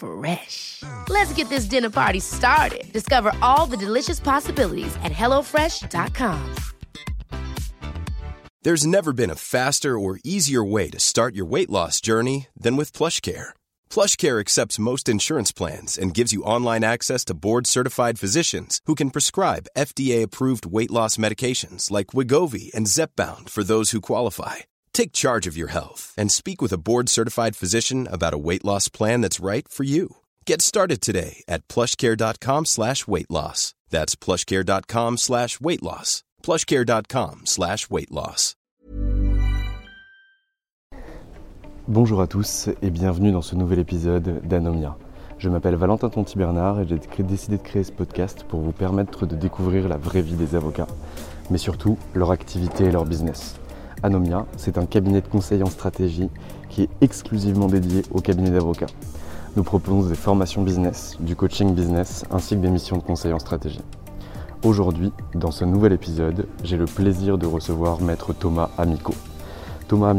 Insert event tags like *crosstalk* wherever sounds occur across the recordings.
Fresh. Let's get this dinner party started. Discover all the delicious possibilities at hellofresh.com. There's never been a faster or easier way to start your weight loss journey than with PlushCare. PlushCare accepts most insurance plans and gives you online access to board-certified physicians who can prescribe FDA-approved weight loss medications like Wigovi and Zepbound for those who qualify. Take charge of your health and speak with a board-certified physician about a weight loss plan that's right for you. Get started today at plushcare.com slash weight loss. That's plushcare.com slash weight loss. plushcare.com slash weight loss. Bonjour à tous et bienvenue dans ce nouvel épisode d'Anomia. Je m'appelle Valentin Tonti-Bernard et j'ai décidé de créer ce podcast pour vous permettre de découvrir la vraie vie des avocats, mais surtout leur activité et leur business. Anomia, c'est un cabinet de conseil en stratégie qui est exclusivement dédié au cabinet d'avocats. Nous proposons des formations business, du coaching business ainsi que des missions de conseil en stratégie. Aujourd'hui, dans ce nouvel épisode, j'ai le plaisir de recevoir maître Thomas Amico. Thomas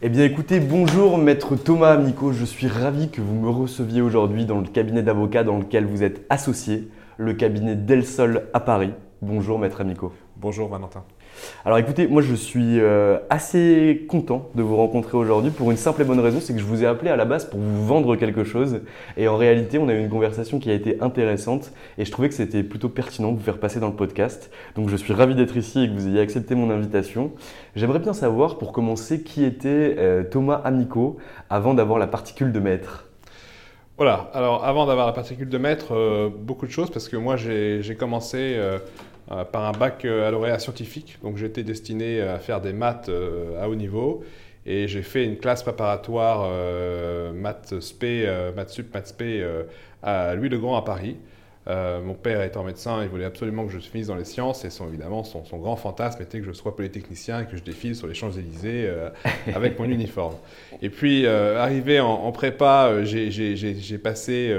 Eh bien écoutez, bonjour maître Thomas Amico, je suis ravi que vous me receviez aujourd'hui dans le cabinet d'avocats dans lequel vous êtes associé, le cabinet Del Sol à Paris. Bonjour maître Amico. Bonjour Valentin. Alors écoutez, moi je suis euh, assez content de vous rencontrer aujourd'hui pour une simple et bonne raison, c'est que je vous ai appelé à la base pour vous vendre quelque chose. Et en réalité, on a eu une conversation qui a été intéressante et je trouvais que c'était plutôt pertinent de vous faire passer dans le podcast. Donc je suis ravi d'être ici et que vous ayez accepté mon invitation. J'aimerais bien savoir pour commencer qui était euh, Thomas Amico avant d'avoir la particule de maître? Voilà, alors avant d'avoir la particule de maître, euh, beaucoup de choses parce que moi j'ai commencé par un bac euh, à lauréat scientifique. Donc j'étais destiné à faire des maths euh, à haut niveau. Et j'ai fait une classe préparatoire maths spé, maths sup, maths spé à Louis le Grand à Paris. mon père étant médecin, il voulait absolument que je finisse dans les sciences et son, évidemment son, son, grand fantasme était que je sois polytechnicien et que je défile sur les Champs-Élysées avec mon *laughs* uniforme. Et puis arrivé en, en prépa, j'ai passé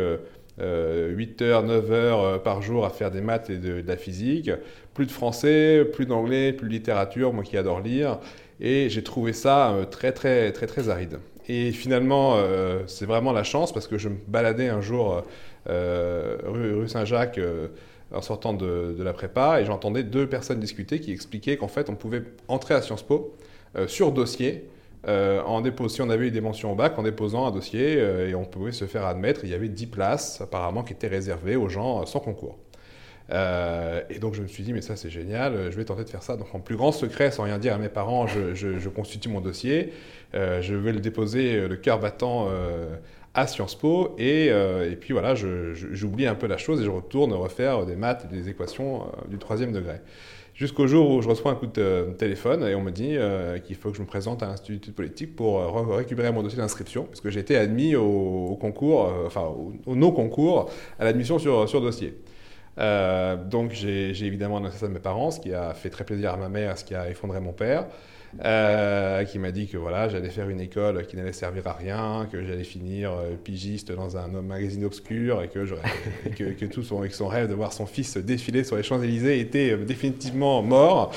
8 heures, 9 heures euh, par jour à faire des maths et de, la physique. Plus de français, plus d'anglais, plus de littérature, moi qui adore lire. Et j'ai trouvé ça euh, très, très, très, très aride. Et finalement, euh, c'est vraiment la chance parce que je me baladais un jour rue, Saint-Jacques en sortant de, la prépa et j'entendais deux personnes discuter qui expliquaient qu'en fait, on pouvait entrer à Sciences Po sur dossier euh, en si on avait eu des mentions au bac, en déposant un dossier euh, et on pouvait se faire admettre. Il y avait 10 places apparemment qui étaient réservées aux gens sans concours. Euh, et donc je me suis dit, mais ça c'est génial, je vais tenter de faire ça. Donc en plus grand secret, sans rien dire à mes parents, je, constitue mon dossier, je vais le déposer le cœur battant à Sciences Po, et, et puis voilà, j'oublie un peu la chose et je retourne refaire des maths et des équations du troisième degré. Jusqu'au jour où je reçois un coup de téléphone et on me dit euh, qu'il faut que je me présente à l'Institut politique pour euh, récupérer mon dossier d'inscription, parce que j'ai été admis au, concours, euh, enfin au, non-concours, à l'admission sur, sur dossier. donc j'ai évidemment annoncé ça à mes parents, ce qui a fait très plaisir à ma mère, ce qui a effondré mon père. Euh, qui m'a dit que voilà, j'allais faire une école qui n'allait servir à rien, que j'allais finir euh, pigiste dans un magazine obscur et que, *laughs* tout son, son, rêve de voir son fils défiler sur les Champs-Élysées était euh, définitivement mort.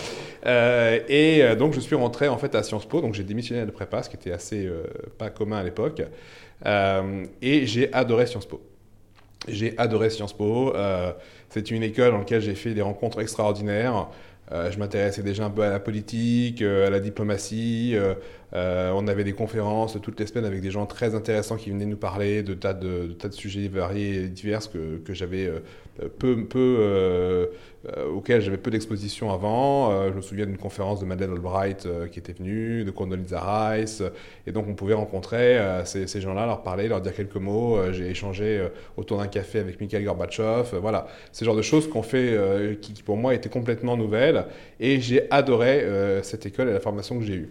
et donc je suis rentré en fait à Sciences Po, donc j'ai démissionné de prépa, ce qui était assez pas commun à l'époque. et j'ai adoré Sciences Po. J'ai adoré Sciences Po. c'est une école dans laquelle j'ai fait des rencontres extraordinaires. Euh, je m'intéressais déjà un peu à la politique, euh, à la diplomatie, euh, on avait des conférences toutes les semaines avec des gens très intéressants qui venaient nous parler de tas de, tas de sujets variés et divers que, j'avais peu, peu auxquels j'avais peu d'exposition avant. je me souviens d'une conférence de Madeleine Albright qui était venue, de Condoleezza Rice, et donc on pouvait rencontrer ces, gens-là, leur parler, leur dire quelques mots. J'ai échangé autour d'un café avec Mikhail Gorbatchev. voilà, le genre de choses qu'on fait qui, qui, pour moi étaient complètement nouvelles, et j'ai adoré cette école et la formation que j'ai eue.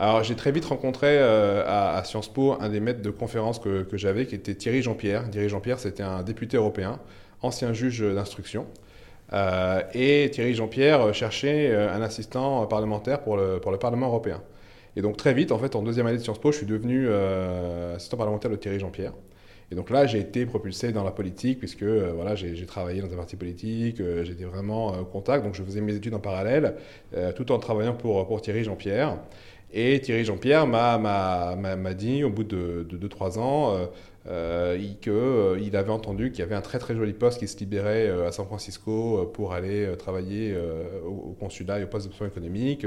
Alors j'ai très vite rencontré euh, à, Sciences Po un des maîtres de conférence que, j'avais, qui était Thierry Jean-Pierre. Thierry Jean-Pierre, c'était un député européen, ancien juge d'instruction. Euh, et Thierry Jean-Pierre cherchait euh, un assistant parlementaire pour le, pour le Parlement européen. Et donc très vite, en fait, en deuxième année de Sciences Po, je suis devenu assistant parlementaire de Thierry Jean-Pierre. Et donc là, j'ai été propulsé dans la politique, puisque voilà, j'ai travaillé dans un parti politique, j'étais vraiment au contact, donc je faisais mes études en parallèle, tout en travaillant pour, pour Thierry Jean-Pierre. Et Thierry Jean-Pierre m'a dit, au bout de 2-3 ans, euh, euh, qu'il euh, avait entendu qu'il y avait un très très joli poste qui se libérait à San Francisco pour aller travailler au, consulat et au poste d'option économique.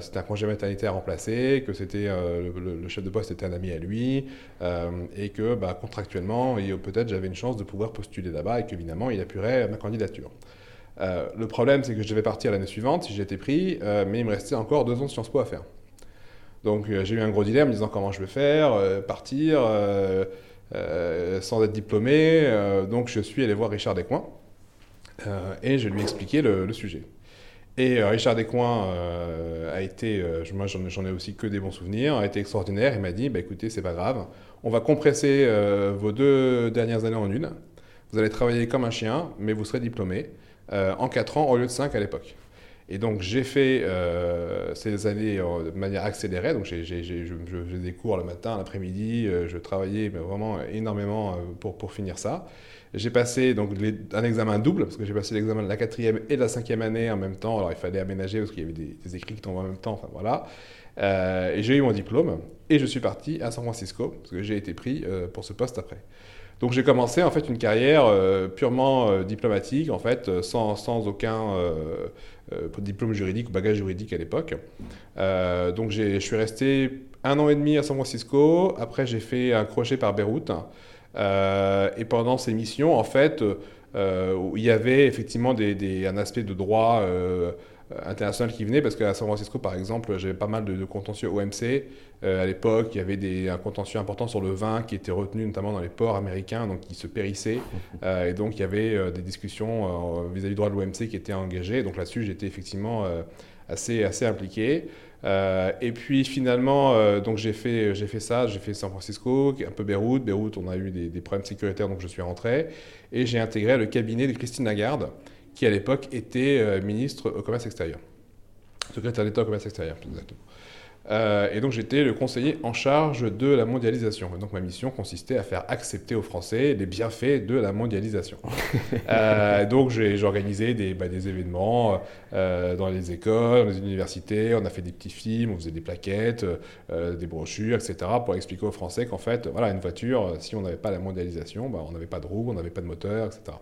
c'était un congé maternité à remplacer, que le, chef de poste était un ami à lui, et que bah, contractuellement, peut-être j'avais une chance de pouvoir postuler là-bas et qu'évidemment il appuierait ma candidature. le problème, c'est que je devais partir l'année suivante si j'étais pris, mais il me restait encore deux ans de Sciences Po à faire. Donc euh, j'ai eu un gros dilemme en disant comment je vais faire, euh, partir euh, sans être diplômé. donc je suis allé voir Richard Descoings et je lui ai expliqué le, sujet. Et Richard Descoings a été, moi j'en ai aussi que des bons souvenirs, a été extraordinaire. Il m'a dit, bah, écoutez, c'est pas grave, on va compresser vos deux dernières années en une. Vous allez travailler comme un chien, mais vous serez diplômé en quatre ans au lieu de cinq à l'époque. Et donc j'ai fait euh, ces années de manière accélérée. Donc j'ai, je, faisais des cours le matin, l'après-midi. Euh, je travaillais vraiment énormément euh, pour, pour finir ça. J'ai passé donc un examen double parce que j'ai passé l'examen de la quatrième et de la cinquième année en même temps. Alors il fallait aménager parce qu'il y avait des, écrits qui tombaient en même temps. Enfin voilà. et j'ai eu mon diplôme et je suis parti à San Francisco parce que j'ai été pris pour ce poste après. Donc j'ai commencé en fait une carrière purement diplomatique en fait sans, sans aucun euh, diplôme juridique bagage juridique à l'époque. Euh, donc je suis resté un an et demi à San Francisco. Après, j'ai fait un crochet par Beyrouth. Euh, et pendant ces missions, en fait, il y avait effectivement des, un aspect de droit international qui venait, parce qu'à San Francisco, par exemple, j'avais pas mal de, contentieux OMC. À l'époque, il y avait un contentieux important sur le vin qui était retenu notamment dans les ports américains, donc qui se périssait. et donc, il y avait des discussions vis-à-vis du droit de l'OMC qui étaient engagées. Donc là-dessus, j'étais effectivement assez, impliqué. Euh, et puis finalement, euh, donc j'ai fait, ça, j'ai fait San Francisco, un peu Beyrouth. Beyrouth, on a eu des, problèmes sécuritaires, donc je suis rentré. Et j'ai intégré le cabinet de Christine Lagarde, qui à l'époque était euh, ministre au commerce extérieur. Secrétaire d'État au commerce extérieur, plus exactement. Euh, et donc j'étais le conseiller en charge de la mondialisation. donc ma mission consistait à faire accepter aux Français les bienfaits de la mondialisation. *laughs* euh, donc j'ai organisé des, bah, des événements euh, dans les écoles, dans les universités, on a fait des petits films, on faisait des plaquettes, des brochures, etc. pour expliquer aux Français qu'en fait, voilà, une voiture, si on n'avait pas la mondialisation, bah, on n'avait pas de roues, on n'avait pas de moteur, etc.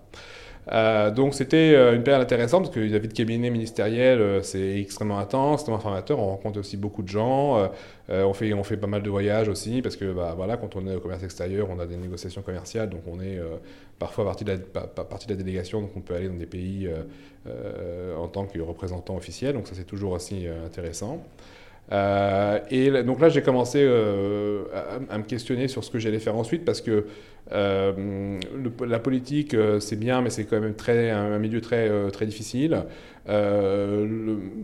Euh, donc c'était euh, une période intéressante parce que la vie de cabinet ministériel, euh, c'est extrêmement intense, extrêmement formateur. On rencontre aussi beaucoup de gens. on, fait, on fait pas mal de voyages aussi parce que bah, voilà, quand on est au commerce extérieur, on a des négociations commerciales. Donc on est parfois partie de, la, partie de la délégation. Donc on peut aller dans des pays en tant que représentant officiel. Donc ça c'est toujours aussi intéressant. Euh, et donc là, j'ai commencé euh, à, me questionner sur ce que j'allais faire ensuite parce que euh, la politique, c'est bien, mais c'est quand même très, un, milieu très, très difficile.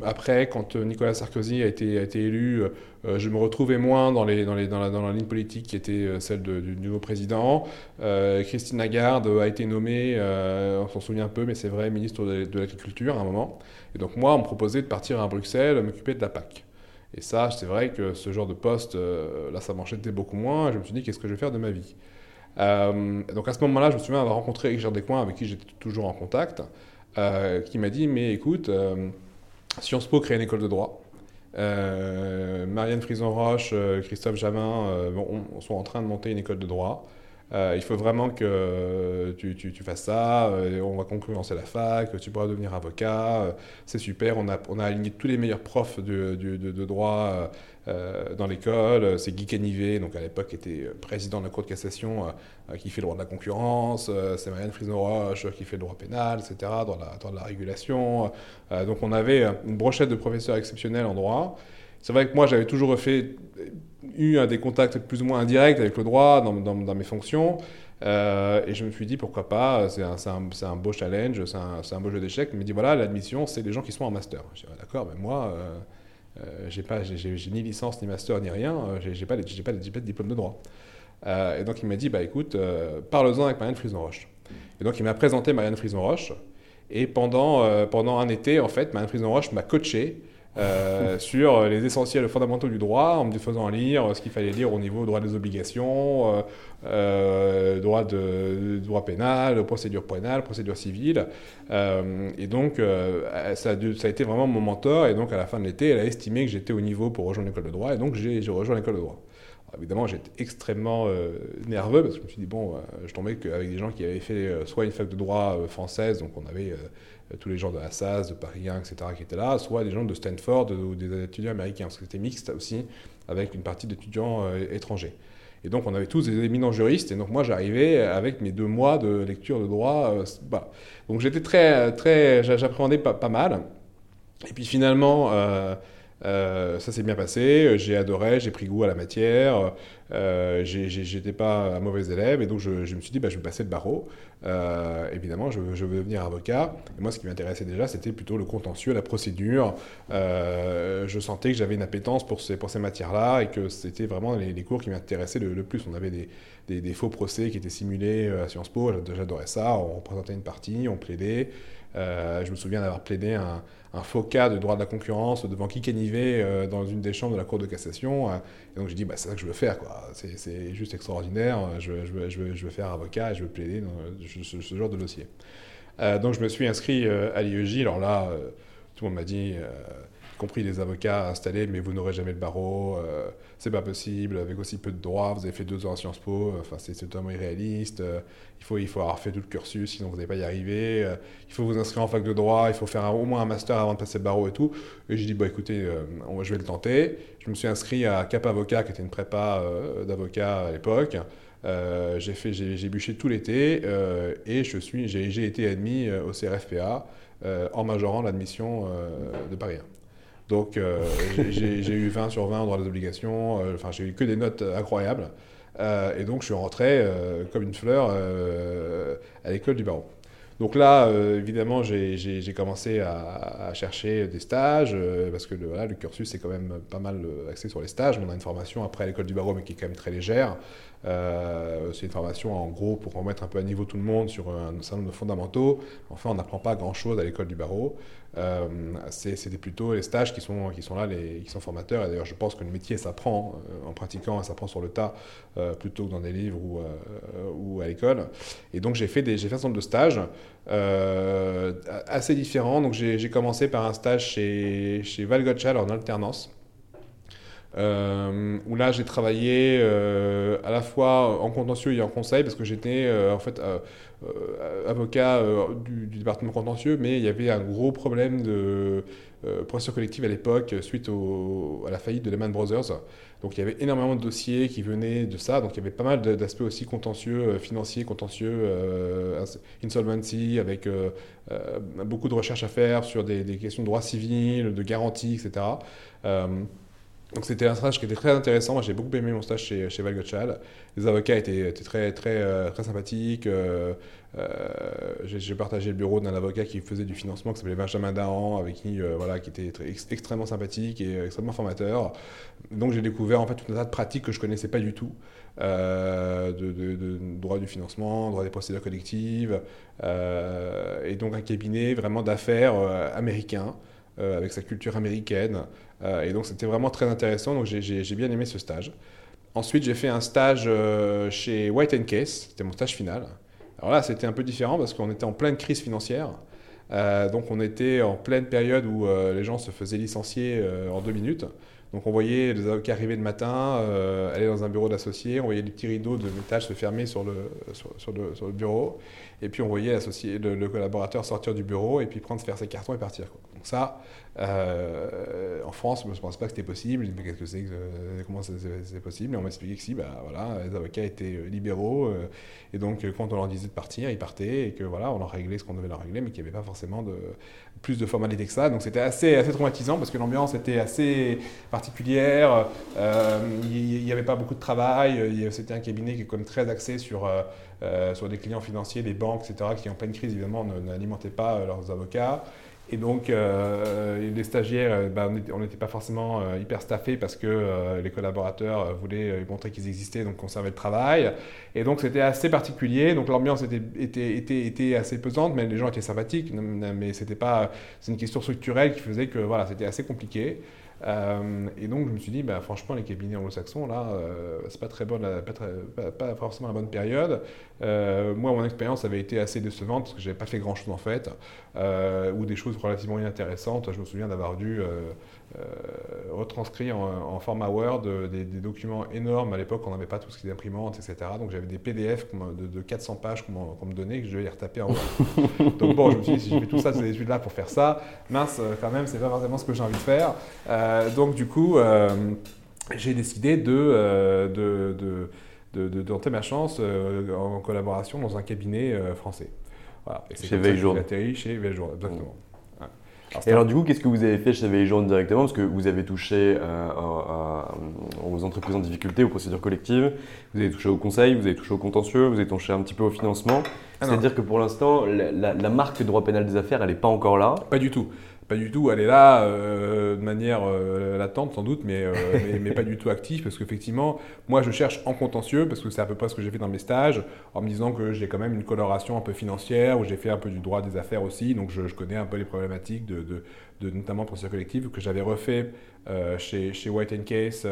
après, quand Nicolas Sarkozy a été, élu, je me retrouvais moins dans la ligne politique qui était celle du nouveau président. Christine Lagarde a été nommée, on s'en souvient un peu, mais c'est vrai, ministre de, de l'Agriculture à un moment. Et donc moi, on me proposait de partir à Bruxelles, m'occuper de la PAC. Et ça, c'est vrai que ce genre de poste, euh, là, ça m'enchantait beaucoup moins. je me suis dit, qu'est-ce que je vais faire de ma vie? Euh, Donc à ce moment-là, je me souviens avoir rencontré Richard Descoings, avec qui j'étais toujours en contact, euh, qui m'a dit, mais écoute, Sciences Po crée une école de droit. Marianne Frison-Roche, Christophe Jamin on, sont en train de monter une école de droit. Il faut vraiment que tu, fasses ça, on va concurrencer la fac, tu pourras devenir avocat, c'est super, on a, aligné tous les meilleurs profs de, droit euh, dans l'école. C'est Guy Canivet, donc à l'époque était président de la Cour de cassation, euh, qui fait le droit de la concurrence. Euh, c'est Marianne Frisno-Roche qui fait le droit pénal, etc., dans la, dans la régulation. donc on avait une brochette de professeurs exceptionnels en droit. C'est vrai que moi, j'avais toujours fait, eu des contacts plus ou moins indirects avec le droit dans, mes fonctions. et je me suis dit, pourquoi pas, c'est un, beau challenge, c'est un, beau jeu d'échecs. Me dit, voilà, l'admission, c'est les gens qui sont en master. Je dis, d'accord, mais moi, euh, pas, j'ai ni licence, ni master, ni rien. Euh, j'ai pas, pas de diplôme de droit. Euh, et donc il m'a dit, bah écoute, parle-en avec Marianne Frison-Roche. Et donc il m'a présenté Marianne Frison-Roche. Et pendant, pendant un été, en fait, Marianne Frison-Roche m'a coaché euh, sur les essentiels fondamentaux du droit, en me faisant lire ce qu'il fallait lire au niveau droit des obligations, euh, euh, droit, de, droit pénal, procédure pénale, procédure civile. et donc, ça a, ça, a été vraiment mon mentor. Et donc, à la fin de l'été, elle a estimé que j'étais au niveau pour rejoindre l'école de droit. Et donc, j'ai rejoint l'école de droit. Évidemment, j'étais extrêmement nerveux parce que je me suis dit, bon, je tombais avec des gens qui avaient fait soit une fac de droit française, donc on avait euh, tous les gens de Assas, de Paris 1, etc., qui étaient là, soit des gens de Stanford ou des étudiants américains, parce que c'était mixte aussi, avec une partie d'étudiants euh, étrangers. Et donc, on avait tous des éminents juristes, et donc moi, j'arrivais avec mes deux mois de lecture de droit. Euh. Donc, j'étais très, très, j'appréhendais pas, mal. Et puis finalement, euh, ça s'est bien passé, j'ai adoré, j'ai pris goût à la matière, euh, j'étais pas un mauvais élève et donc je, me suis dit bah, je vais passer le barreau. Euh, évidemment, je, veux devenir avocat. Et moi, ce qui m'intéressait déjà, c'était plutôt le contentieux, la procédure. Euh, je sentais que j'avais une appétence pour ces, matières-là et que c'était vraiment les, cours qui m'intéressaient le, plus. On avait des, faux procès qui étaient simulés à Sciences Po, j'adorais ça. On représentait une partie, on plaidait. je me souviens d'avoir plaidé un un faux cas de droit de la concurrence devant qui canivet euh, dans une des chambres de la Cour de cassation. Euh, et donc j'ai dit, bah, c'est ça que je veux faire, quoi. C'est juste extraordinaire. Je, je, je, veux, faire avocat et je veux plaider dans ce, genre de dossier. Euh, donc je me suis inscrit à l'IEJ. Alors là, tout le monde m'a dit, compris les avocats installés, mais vous n'aurez jamais le barreau, euh, c'est pas possible, avec aussi peu de droits, vous avez fait deux ans à Sciences Po, enfin c'est totalement irréaliste, euh, il, faut, il faut avoir fait tout le cursus, sinon vous n'allez pas y arriver, euh, il faut vous inscrire en fac de droit, il faut faire au moins un master avant de passer le barreau et tout. Et j'ai dit, écoutez, je vais le tenter. Je me suis inscrit à Cap Avocat, qui était une prépa d'avocat à l'époque. j'ai fait, j'ai bûché tout l'été et je suis, j'ai été admis au CRFPA en majorant l'admission de Paris 1. Donc euh, j'ai eu 20 sur 20 en droit des obligations, euh, enfin j'ai eu que des notes incroyables. Euh, et donc je suis rentré comme une fleur à l'école du barreau. Donc là, évidemment, j'ai commencé à, chercher des stages, parce que le, voilà, le cursus est quand même pas mal axé sur les stages. On a une formation après à l'école du barreau, mais qui est quand même très légère. C'est une formation en gros pour remettre un peu à niveau tout le monde sur un certain nombre de fondamentaux. Enfin, on n'apprend pas grand-chose à l'école du barreau. Euh, c'est plutôt les stages qui sont, qui sont là, les, qui sont formateurs. Et d'ailleurs, je pense que le métier s'apprend euh, en pratiquant, ça s'apprend sur le tas euh, plutôt que dans des livres ou, à l'école. Et donc, j'ai fait, fait un certain nombre de stages assez différents. Donc, j'ai commencé par un stage chez, chez Val en alternance. Euh, où là j'ai travaillé euh, à la fois en contentieux et en conseil parce que j'étais euh, en fait avocat du, département contentieux mais il y avait un gros problème de procédure collective à l'époque suite à la faillite de Lehman Brothers. Donc il y avait énormément de dossiers qui venaient de ça. Donc il y avait pas mal d'aspects aussi contentieux financiers contentieux insolvency avec beaucoup de recherches à faire sur des, questions de droit civil de garantie etc donc c'était un stage qui était très intéressant. Moi j'ai beaucoup aimé mon stage chez, chez Les avocats étaient, très, très, euh, très sympathiques. Euh, euh, j'ai partagé le bureau d'un avocat qui faisait du financement, qui s'appelait Benjamin Dahan, avec qui, voilà, qui était extrêmement sympathique et extrêmement formateur. Donc j'ai découvert en fait tout un tas de pratiques que je connaissais pas du tout. de, de, droit du financement, droit des procédures collectives, et donc un cabinet vraiment d'affaires américain, avec sa culture américaine. Euh, et donc c'était vraiment très intéressant, donc j'ai bien aimé ce stage. Ensuite, j'ai fait un stage euh, chez White Case, c'était mon stage final. Alors là, c'était un peu différent parce qu'on était en pleine crise financière. Euh, donc on était en pleine période où les gens se faisaient licencier en deux minutes. Donc on voyait les avocats arriver le matin, aller dans un bureau d'associé, on voyait les petits rideaux de métal se fermer sur le, sur, le, bureau, et puis on voyait le, le, collaborateur sortir du bureau et puis prendre, faire ses cartons et partir. Donc ça, euh, en France, je ne pensais pas que c'était possible. Je me qu'est-ce que c'est, euh, comment c'est possible Et on m'a expliqué que si, bah, voilà, les avocats étaient euh, libéraux, et donc quand on leur disait de partir, ils partaient, et que voilà, on leur réglait ce qu'on devait leur régler, mais qu'il n'y avait pas forcément plus de formalité que ça. Donc c'était assez, assez traumatisant parce que l'ambiance était assez particulière, il n'y avait pas beaucoup de travail, c'était un cabinet qui est comme très axé sur, sur des clients financiers, des banques, etc., qui en pleine crise évidemment n'alimentaient pas leurs avocats. Et donc, euh, les stagiaires, euh, bah, on n'était pas forcément euh, hyper staffés parce que les collaborateurs voulaient montrer qu'ils existaient, donc conserver le travail. Et donc, c'était assez particulier. Donc, l'ambiance était, assez pesante, mais les gens étaient sympathiques. Mais c'était pas, c'est une question structurelle qui faisait que voilà, c'était assez compliqué. Euh, et donc je me suis dit, bah, franchement, les cabinets anglo-saxons, là, euh, c'est pas très bonne, pas, pas, forcément la bonne période. Euh, moi, mon expérience avait été assez décevante parce que j'avais pas fait grand-chose en fait, ou des choses relativement inintéressantes. Je me souviens d'avoir dû euh, retranscrit en, format Word euh, des, documents énormes. À l'époque, on n'avait pas tout ce qui est imprimante, etc. Donc j'avais des PDF de, 400 pages qu'on me donnait que je devais les retaper en Word. *laughs* Donc bon, je me suis dit, si je fais tout ça, ces études-là pour faire ça, mince, euh, quand même, c'est pas forcément ce que j'ai envie de faire. donc du coup, j'ai décidé de, de, de, de, tenter ma chance en collaboration dans un cabinet français. Voilà. Et c'est chez Veiljour. Chez Veiljour, exactement. Et alors du coup, qu'est-ce que vous avez fait chez Veiljourne directement? Parce que vous avez touché euh, aux entreprises en difficulté, aux procédures collectives, vous avez touché au conseil, vous avez touché au contentieux, vous avez touché un petit peu au financement. Ah C'est-à-dire que pour l'instant, la, la, marque droit pénal des affaires, elle n'est pas encore là. Pas du tout. Pas du tout. Elle est là euh, de manière euh, latente sans doute, mais, *laughs* mais, pas du tout active parce qu'effectivement, moi je cherche en contentieux parce que c'est à peu près ce que j'ai fait dans mes stages en me disant que j'ai quand même une coloration un peu financière où j'ai fait un peu du droit des affaires aussi, donc je, connais un peu les problématiques de, de, de notamment procédure collective que j'avais refait chez, chez White Case.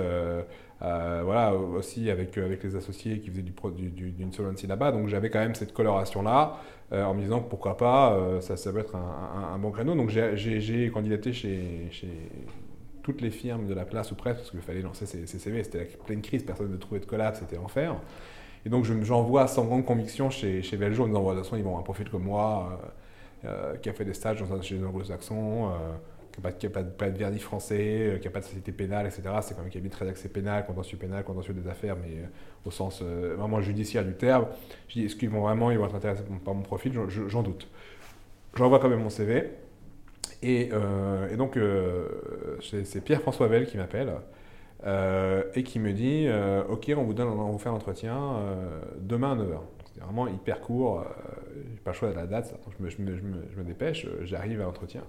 Voilà, aussi avec, avec les associés qui faisaient du, du, d'une solvency là-bas. Donc j'avais quand même cette coloration-là. Euh, en me disant pourquoi pas, euh, ça, ça peut être un, bon créneau. Donc j'ai candidaté chez, chez, toutes les firmes de la place ou presque, parce qu'il fallait lancer ses, CV, c'était la pleine crise, personne ne trouvait de collab, c'était l'enfer. Et donc j'envoie sans grande conviction chez, chez en disant, de toute façon, ils vont un profil comme moi, euh, qui a fait des stages dans un, chez les anglo-saxons qui n'a pas, pas, de vernis français, euh, qui n'a pas de société pénale, etc. C'est quand même un cabinet très axé pénal, contentieux pénal, contentieux des affaires, mais euh, au sens euh, vraiment judiciaire du terme. Je dis, est-ce qu'ils vont vraiment ils vont être intéressés par mon profil? J'en doute. J'envoie quand même mon CV. Et, donc, c'est Pierre-François Vell qui m'appelle et qui me dit Ok, on vous, donne, on vous fait un entretien demain à 9h. C'était vraiment hyper court, j'ai pas le choix de la date, je me dépêche, j'arrive à l'entretien.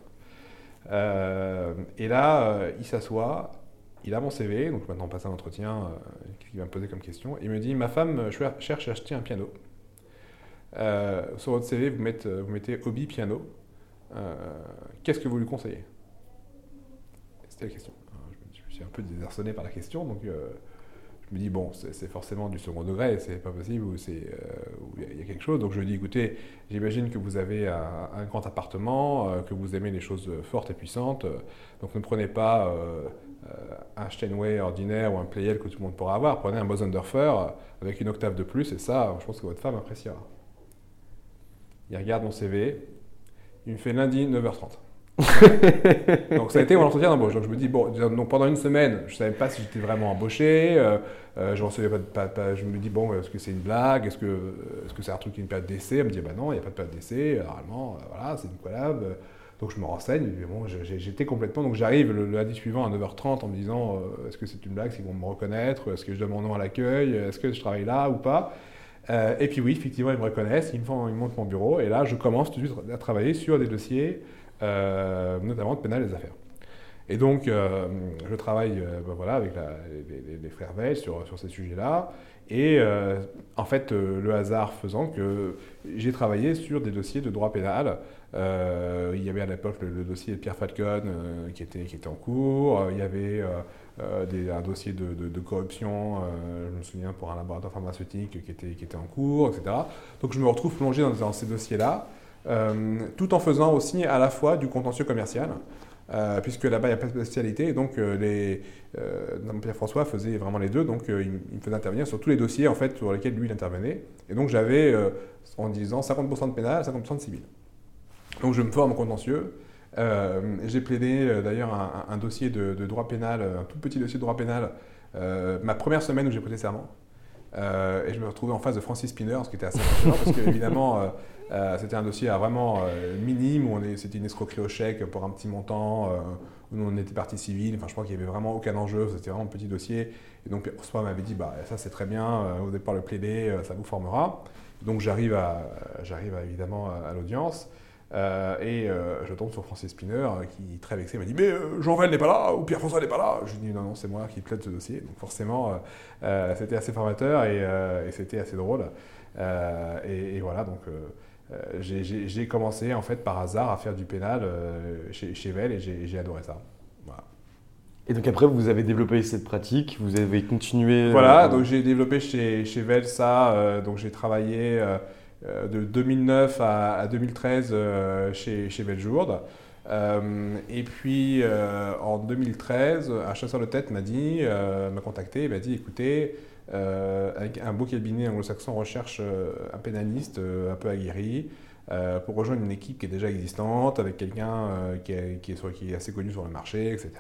Euh, et là, euh, il s'assoit, il a mon CV, donc maintenant on passe à l'entretien, euh, qu'est-ce qu'il va me poser comme question Il me dit, ma femme cherche à acheter un piano. sur votre CV, vous mettez, vous hobby piano. Qu'est-ce que vous lui conseillez? C'était la question. Je me suis un peu désarçonné par la question, donc je me dis, bon, c'est forcément du second degré, c'est pas possible, ou il y, a quelque chose. Donc je lui dis, écoutez, j'imagine que vous avez un, grand appartement, euh, que vous aimez les choses fortes et puissantes, donc ne prenez pas euh, un Steinway ordinaire ou un Playel que tout le monde pourra avoir, prenez un Bosendorfer avec une octave de plus, et ça, je pense que votre femme appréciera. Il regarde mon CV, il me fait lundi 9h30. *laughs* donc ça a été mon entretien d'embauche. Donc je me dis, bon, donc pendant une semaine, je ne savais pas si j'étais vraiment embauché. Euh, euh je, me dis, bon, est-ce que c'est une blague? Est-ce que c'est -ce c'est un truc qui une période d'essai? Elle me dit, bah non, il n'y a pas de période d'essai. Normalement, euh, voilà, c'est une collab. Donc je me renseigne. Bon, j'étais complètement. Donc j'arrive le, lundi suivant à 9h30 en me disant, est-ce que c'est une blague? Qu'ils vont me reconnaître? Est-ce que je donne mon nom à l'accueil? Est-ce que je travaille là ou pas? Et puis oui, effectivement, ils me reconnaissent, ils me, font, ils me montrent mon bureau, et là, je commence tout de suite à travailler sur des dossiers notamment de pénal des affaires. Et donc, euh, je travaille euh, ben voilà, avec les, frères Veil sur, ces sujets-là. Et en fait, le hasard faisant que j'ai travaillé sur des dossiers de droit pénal. il y avait à l'époque le, dossier de Pierre Falcon qui, était, qui était en cours. il y avait des, un dossier de, corruption, je me souviens, pour un laboratoire pharmaceutique qui était, qui était en cours, etc. Donc je me retrouve plongé dans ces dossiers-là. Euh, tout en faisant aussi à la fois du contentieux commercial. puisque là-bas, il n'y a pas de spécialité. Et donc, les, Pierre-François faisait vraiment les deux. Donc, il, me faisait intervenir sur tous les dossiers en fait, sur lesquels lui, il intervenait. Et donc, j'avais, en disant, 50% de pénal, 50% de civil. Donc, je me forme en contentieux. j'ai plaidé d'ailleurs un, dossier de, droit pénal, un tout petit dossier de droit pénal, ma première semaine où j'ai prêté serment. Euh, et je me retrouvais en face de Francis Spinner, ce qui était assez impressionnant parce que évidemment euh, euh, c'était un dossier vraiment minime où c'était une escroquerie au chèque pour un petit montant où on était partie civile. Enfin, je crois qu'il n'y avait vraiment aucun enjeu, c'était vraiment un petit dossier. Et donc François m'avait dit bah ça c'est très bien, vous n'êtes pas le plaider, ça vous formera. Donc j'arrive j'arrive évidemment à l'audience. Euh, et euh, je tombe sur Francis Spinner euh, qui, très vexé, m'a dit Mais Jean-Vel n'est pas là ou Pierre-François n'est pas là Je lui dis Non, non, c'est moi qui plaide ce dossier. Donc forcément, c'était assez formateur et, c'était assez drôle. Et, voilà, donc j'ai commencé en fait par hasard à faire du pénal chez, chez Vel et j'ai adoré ça. Et donc après, vous avez développé cette pratique, vous avez continué. Voilà, donc j'ai développé chez, chez Vel ça. donc j'ai travaillé euh, de 2009 à, 2013 euh, chez, chez Beljourde. Euh, et puis en 2013, un chasseur de tête m'a dit, m'a contacté, il m'a dit écoutez, avec un beau cabinet anglo-saxon recherche un pénaliste un peu aguerri pour rejoindre une équipe qui est déjà existante, avec quelqu'un qui, est, assez connu sur le marché, etc.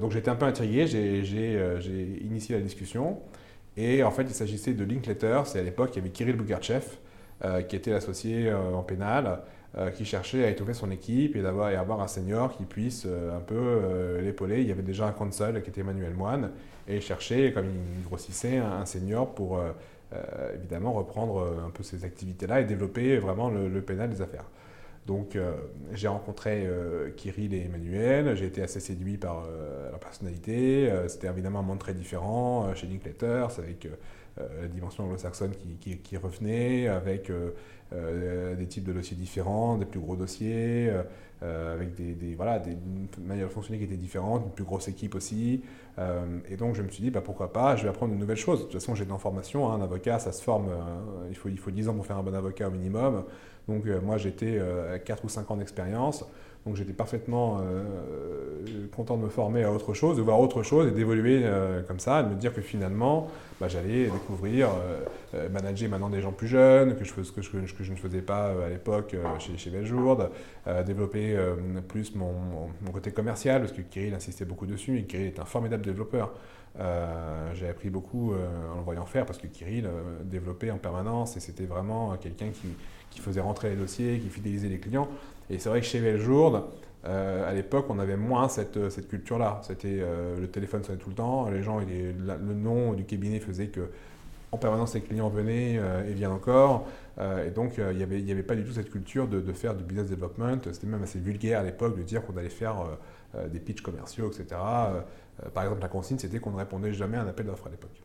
donc j'étais un peu intrigué, j'ai initié la discussion. Et en fait, il s'agissait de Linkletter, c'est à l'époque, il y avait Kirill Bugarchev, euh, qui était l'associé euh, en pénal, euh, qui cherchait à étoffer son équipe et d'avoir avoir un senior qui puisse un peu l'épauler. Il y avait déjà un console qui était Emmanuel Moine et il cherchait, comme il grossissait, un, senior pour évidemment reprendre un peu ces activités-là et développer vraiment le, pénal des affaires. Donc j'ai rencontré Kirill et Emmanuel, j'ai été assez séduit par leur personnalité. C'était évidemment un monde très différent chez Linkletters, avec euh, la dimension anglo-saxonne qui, revenait, avec euh, euh, des types de dossiers différents, des plus gros dossiers, avec des, des manières de fonctionner qui étaient différentes, une plus grosse équipe aussi. et donc je me suis dit, bah, pourquoi pas, je vais apprendre de nouvelles choses. De toute façon, j'ai en formation, hein, un avocat, ça se forme, il, faut, il faut 10 ans pour faire un bon avocat au minimum. Donc moi, j'étais à 4 ou 5 ans d'expérience. Donc j'étais parfaitement euh, content de me former à autre chose, de voir autre chose et d'évoluer euh, comme ça, de me dire que finalement, bah, j'allais découvrir, euh, manager maintenant des gens plus jeunes, que je, que je, que je ne faisais pas à l'époque chez, chez Beljourde, développer plus mon, côté commercial, parce que Kirill insistait beaucoup dessus, et Kirill est un formidable développeur. J'ai appris beaucoup en le voyant faire, parce que Kirill développait en permanence, et c'était vraiment quelqu'un qui, qui faisait rentrer les dossiers, qui fidélisait les clients. Et c'est vrai que chez Veljourde, euh, à l'époque, on avait moins cette, euh, cette culture-là. C'était euh, le téléphone sonnait tout le temps, les gens, le nom du cabinet faisait que en permanence les clients venaient et viennent encore. et donc il n'y avait, y avait pas du tout cette culture de, de faire du business development. C'était même assez vulgaire à l'époque de dire qu'on allait faire des pitchs commerciaux, etc. par exemple, la consigne, c'était qu'on ne répondait jamais à un appel d'offres à l'époque.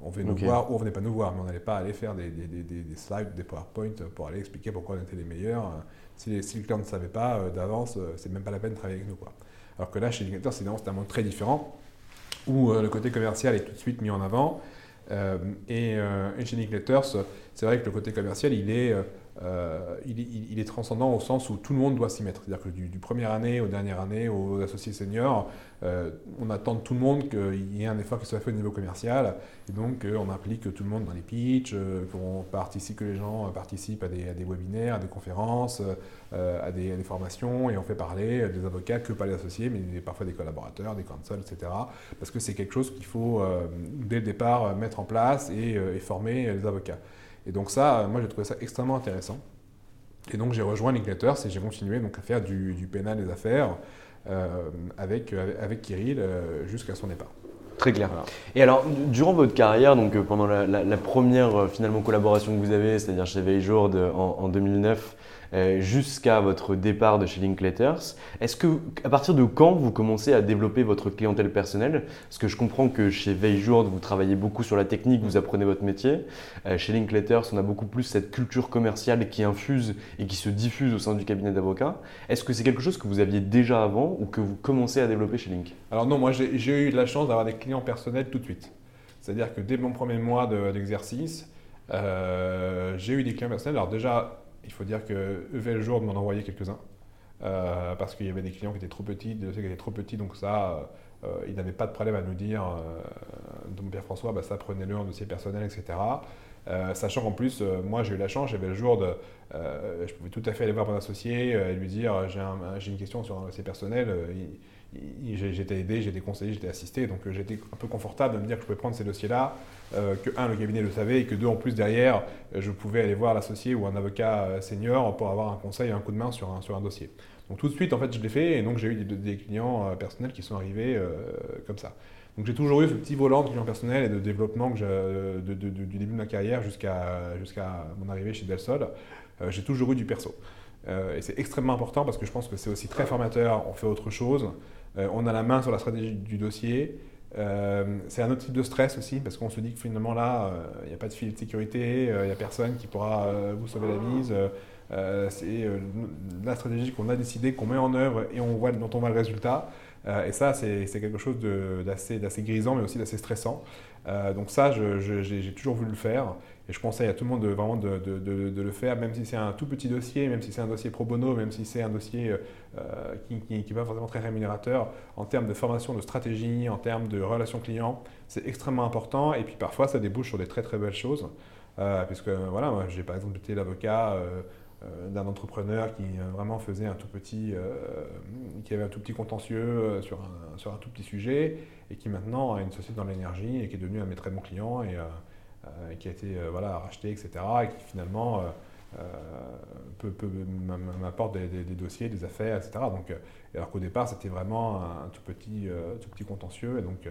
On venait nous voir ou on venait pas nous voir, mais on n'allait pas aller faire des, des, des, des, slides, des PowerPoint pour aller expliquer pourquoi on était les meilleurs. Si, le client ne savait pas euh, d'avance, euh, c'est même pas la peine de travailler avec nous. Quoi. Alors que là, chez Linkletter, c'est un monde très différent où euh, le côté commercial est tout de suite mis en avant. et, chez Linkletter, c'est vrai que le côté commercial, il est euh, il, est transcendant au sens où tout le monde doit s'y mettre. C'est-à-dire que du, du, première année aux dernières années, aux associés seniors, euh, on attend de tout le monde qu'il y ait un effort qui soit fait au niveau commercial. Et donc, euh, on implique tout le monde dans les pitchs, qu'on participe, que les gens participent à des, webinaires, à des conférences, à des, formations, et on fait parler des avocats, que pas les associés, mais parfois des collaborateurs, des counsels, etc. Parce que c'est quelque chose qu'il faut, dès le départ, mettre en place et former les avocats. Et donc ça, moi j'ai trouvé ça extrêmement intéressant. Et donc j'ai rejoint Linkletters et j'ai continué donc à faire du, pénal des affaires euh, avec, avec Kirill euh, jusqu'à son départ. Très clair. Et alors, durant votre carrière, donc euh, pendant la, première finalement collaboration que vous avez, c'est-à-dire chez Veiljourde en, en 2009, euh, jusqu'à votre départ de chez Linkletters. Est-ce que, à partir de quand vous commencez à développer votre clientèle personnelle? Parce que je comprends que chez Veiljourde, vous travaillez beaucoup sur la technique, vous apprenez votre métier. Euh, chez Linkletters, on a beaucoup plus cette culture commerciale qui infuse et qui se diffuse au sein du cabinet d'avocats. Est-ce que c'est quelque chose que vous aviez déjà avant ou que vous commencez à développer chez Link? Alors non, moi j'ai eu la chance d'avoir des clients personnels tout de suite. C'est-à-dire que dès mon premier mois d'exercice, euh, j'ai eu des clients personnels. Alors déjà, il faut dire que Evel Jour m'en envoyait quelques-uns. parce qu'il y avait des clients qui étaient trop petits, des dossiers qui étaient trop petits, donc ça, ils n'avaient pas de problème à nous dire, donc Pierre-François, bah, ça prenez-le en dossier personnel, etc. sachant qu'en plus, moi j'ai eu la chance, j'avais le jour de. je pouvais tout à fait aller voir mon associé et lui dire j'ai une question sur un dossier personnel j'étais aidé, j'étais conseillé, j'étais assisté, donc euh, j'étais un peu confortable de me dire que je pouvais prendre ces dossiers-là, euh, que un, le cabinet le savait, et que deux, en plus derrière, euh, je pouvais aller voir l'associé ou un avocat senior pour avoir un conseil, un coup de main sur un, dossier. Donc tout de suite, en fait, je l'ai fait, et donc j'ai eu des, clients personnels qui sont arrivés comme ça. Donc j'ai toujours eu ce petit volant de clients personnels et de développement du début de ma carrière jusqu'à jusqu'à mon arrivée chez Del Sol. j'ai toujours eu du perso. et c'est extrêmement important parce que je pense que c'est aussi très formateur. On fait autre chose. Euh, on a la main sur la stratégie du dossier. Euh, c'est un autre type de stress aussi, parce qu'on se dit que finalement là, il euh, n'y a pas de filet de sécurité, il n'y a personne qui pourra vous sauver la mise. c'est la stratégie qu'on a décidé, qu'on met en œuvre et on voit, dont on voit le résultat. et ça, c'est quelque chose d'assez grisant, mais aussi d'assez stressant. donc ça, j'ai toujours voulu le faire. Et je conseille à tout le monde de, vraiment de, le faire, même si c'est un tout petit dossier, même si c'est un dossier pro bono, même si c'est un dossier euh, qui n'est pas forcément très rémunérateur, en termes de formation, de stratégie, en termes de relations clients, c'est extrêmement important. Et puis parfois, ça débouche sur des très très belles choses. Euh, puisque voilà, moi j'ai par exemple été l'avocat euh, d'un entrepreneur qui vraiment faisait un tout petit, qui avait un tout petit contentieux sur un, tout petit sujet et qui maintenant a une société dans l'énergie et qui est devenu un de mes très bons clients et euh, qui a été euh, voilà, racheté, etc. Et qui finalement euh, m'apporte des, dossiers, des affaires, etc. Donc, alors qu'au départ, c'était vraiment un, tout, petit, tout petit contentieux. Et donc,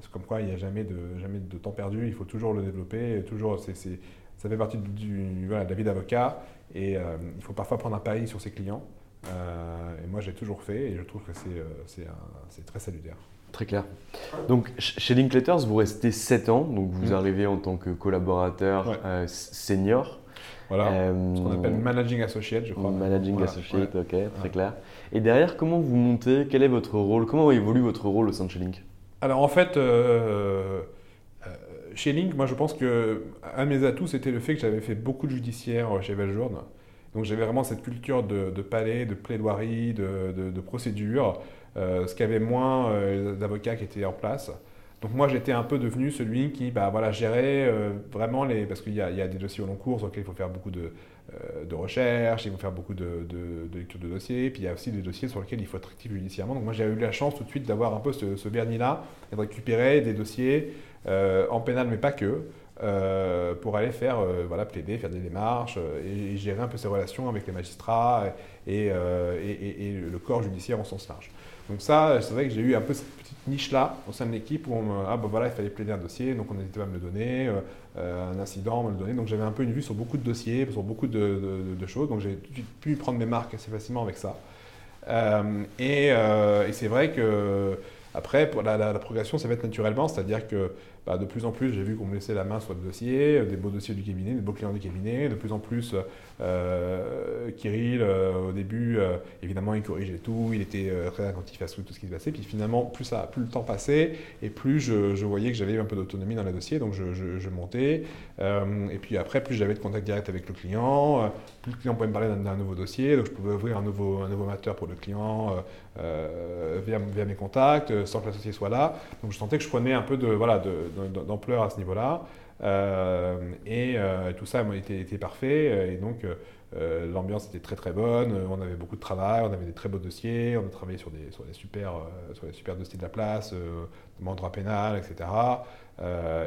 c'est comme quoi il n'y a jamais de, jamais de temps perdu, il faut toujours le développer. Toujours, c'est, ça fait partie du, voilà, de la vie d'avocat. Et il faut parfois prendre un pari sur ses clients. et moi, j'ai toujours fait et je trouve que c'est, c'est très salutaire. Très clair. Donc, chez Linkletters, vous restez 7 ans, donc vous mm. arrivez en tant que collaborateur euh, senior. Voilà, euh, ce qu'on appelle Managing Associate, je crois. Managing Associate, ok, très clair. Et derrière, comment vous montez? Quel est votre rôle? Comment évolue votre rôle au sein de chez Link? Alors, en fait, euh, chez Link, moi, je pense que un de mes atouts, c'était le fait que j'avais fait beaucoup de judiciaire chez Veljourne. Donc, j'avais vraiment cette culture de, palais, de plaidoirie, de, de, de procédure. Euh, ce qu'avait moins euh, d'avocats qui étaient en place. Donc moi j'étais un peu devenu celui qui bah, voilà, gérait euh, vraiment les... Parce qu'il y, a des dossiers au long cours sur lesquels il faut faire beaucoup de, de recherches, il faut faire beaucoup de, de, lecture de dossiers, puis il y a aussi des dossiers sur lesquels il faut être actif judiciairement. Donc moi j'ai eu la chance tout de suite d'avoir un peu ce, vernis-là et de récupérer des dossiers en pénal mais pas que. pour aller faire, voilà, plaider, faire des démarches et, gérer un peu ces relations avec les magistrats et le corps judiciaire en sens large. Donc ça, c'est vrai que j'ai eu un peu cette petite niche-là au sein de l'équipe où on me, ah ben voilà, il fallait plaider un dossier, donc on n'hésitait pas à me le donner, euh, euh, un incident, on me le donner. Donc j'avais un peu une vue sur beaucoup de dossiers, sur beaucoup de, choses, donc j'ai pu prendre mes marques assez facilement avec ça. Euh, et, c'est vrai que après, pour la, progression, ça va être naturellement, c'est-à-dire que bah, de plus en plus, j'ai vu qu'on me laissait la main sur le dossier, des beaux dossiers du cabinet, des beaux clients du cabinet. De plus en plus, euh, Kirill, euh, au début, euh, évidemment, il corrigeait tout, il était très attentif à tout ce qui se passait. Puis finalement, plus, ça, plus le temps passait, et plus je, voyais que j'avais un peu d'autonomie dans le dossier, donc je, montais. et puis après, plus j'avais de contact direct avec le client, plus le client pouvait me parler d'un nouveau dossier, donc je pouvais ouvrir un nouveau, un pour le client via, via, mes contacts, sans que l'associé soit là. Donc je sentais que je prenais un peu de, voilà, d'ampleur à ce niveau-là. Euh, et euh, tout ça était, été parfait. Et donc, euh, l'ambiance était très très bonne. On avait beaucoup de travail, on avait des très beaux dossiers. On a travaillé sur des, des, super, sur les super dossiers de la place, notamment droit pénal, etc.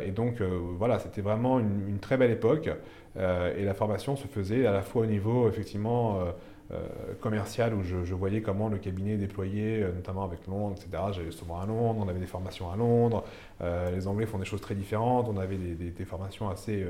et donc, voilà, c'était vraiment une, très belle époque. et la formation se faisait à la fois au niveau, effectivement, euh, commercial où je, voyais comment le cabinet déployait, euh, notamment avec Londres, etc. J'allais souvent à Londres, on avait des formations à Londres. Euh, les Anglais font des choses très différentes. On avait des, formations assez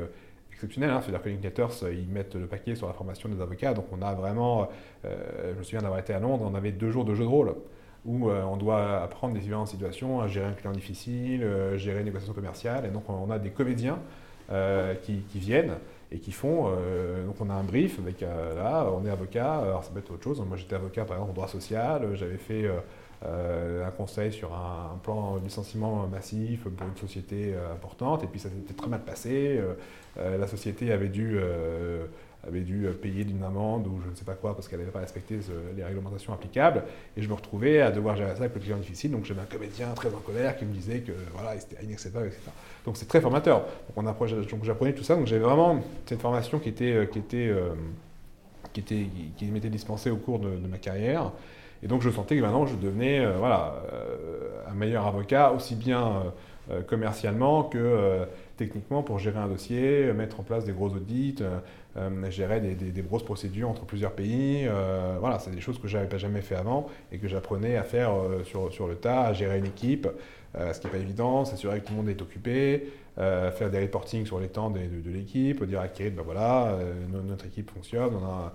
exceptionnelles. Hein. C'est-à-dire que les indicators, ils mettent le paquet sur la formation des avocats. Donc on a vraiment, je me souviens d'avoir été à Londres, on avait deux jours de jeu de rôle où on doit apprendre des différentes situations, gérer un client difficile, gérer une négociation commerciale. Et donc on a des comédiens qui, viennent et qui font. Euh, donc on a un brief avec euh, là, on est avocat, alors ça peut être autre chose. Moi j'étais avocat par exemple en droit social, j'avais fait euh, un conseil sur un, plan de licenciement massif pour une société importante et puis ça s'était très mal passé. la société avait dû avait dû payer d'une amende ou je ne sais pas quoi parce qu'elle n'avait pas respecté les réglementations applicables. Et je me retrouvais à devoir gérer ça avec le client difficile. Donc j'avais un comédien très en colère qui me disait que voilà, c'était inacceptable, etc. Donc c'est très formateur. Donc, j'apprenais tout ça. Donc j'avais vraiment cette formation qui était, qui était, qui était, qui, m'était dispensée au cours de, ma carrière. Et donc je sentais que maintenant je devenais voilà, un meilleur avocat, aussi bien commercialement que techniquement pour gérer un dossier, mettre en place des gros audits, euh, gérer des, des, grosses procédures entre plusieurs pays. Euh, voilà, c'est des choses que je n'avais pas jamais fait avant et que j'apprenais à faire euh, sur, sur, le tas, à gérer une équipe, ce qui n'est pas évident, s'assurer que tout le monde est occupé, faire des reporting sur les temps de, l'équipe, dire à Kirit, ben voilà, notre équipe fonctionne, on a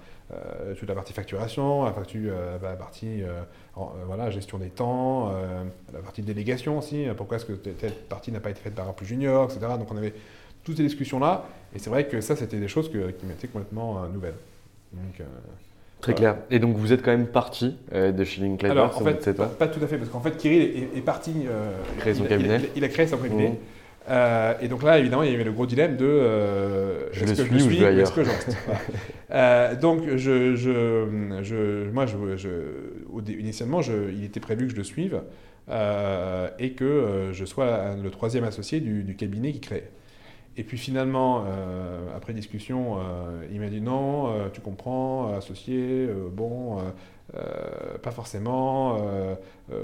toute la partie facturation, la, partie voilà, gestion des temps, la partie délégation aussi, pourquoi est-ce que telle partie n'a pas été faite par un plus junior, etc. Donc on avait toutes ces discussions-là. Et c'est vrai que ça, c'était des choses qui m'étaient complètement euh, nouvelles. Euh, Très clair. Et donc vous êtes quand même parti euh, de chez Linklater Alors en fait, pas, pas, tout à fait, parce qu'en fait Kirill est, parti. créer son cabinet. Il, a créé son cabinet. Mmh. et donc là, évidemment, il y avait le gros dilemme de je est-ce que je le suis ou est-ce que je reste *laughs* Donc, je, je, je, moi, je, initialement, il était prévu que je le suive et que je sois le troisième associé du, du cabinet qui crée. Et puis finalement, euh, après discussion, euh, il m'a dit non, euh, tu comprends, associé, bon, pas forcément,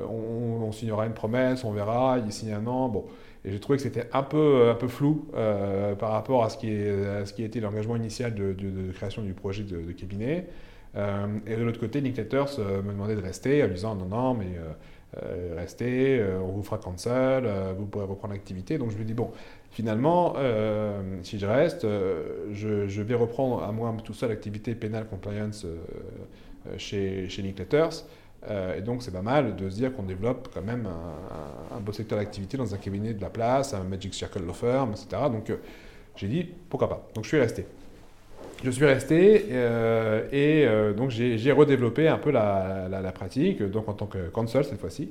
on, signera une promesse, on verra, il signe un an, bon. Et j'ai trouvé que c'était un peu, un peu flou par rapport à ce qui, est, ce qui était l'engagement initial de, création du projet de, cabinet. et de l'autre côté, Nick Letters me demandait de rester en disant non, non, mais restez, on vous fera cancel, vous pourrez reprendre l'activité. Donc je lui dit bon, Finalement, euh, si je reste, euh, je, vais reprendre à moi tout seul l'activité pénale compliance euh, chez, chez Letters. et donc, c'est pas mal de se dire qu'on développe quand même un, beau secteur d'activité dans un cabinet de la place, un Magic Circle Law Firm, etc. Donc, j'ai dit pourquoi pas. Donc, je suis resté. Je suis resté et donc j'ai redéveloppé un peu la, la, pratique, donc en tant que counsel cette fois-ci.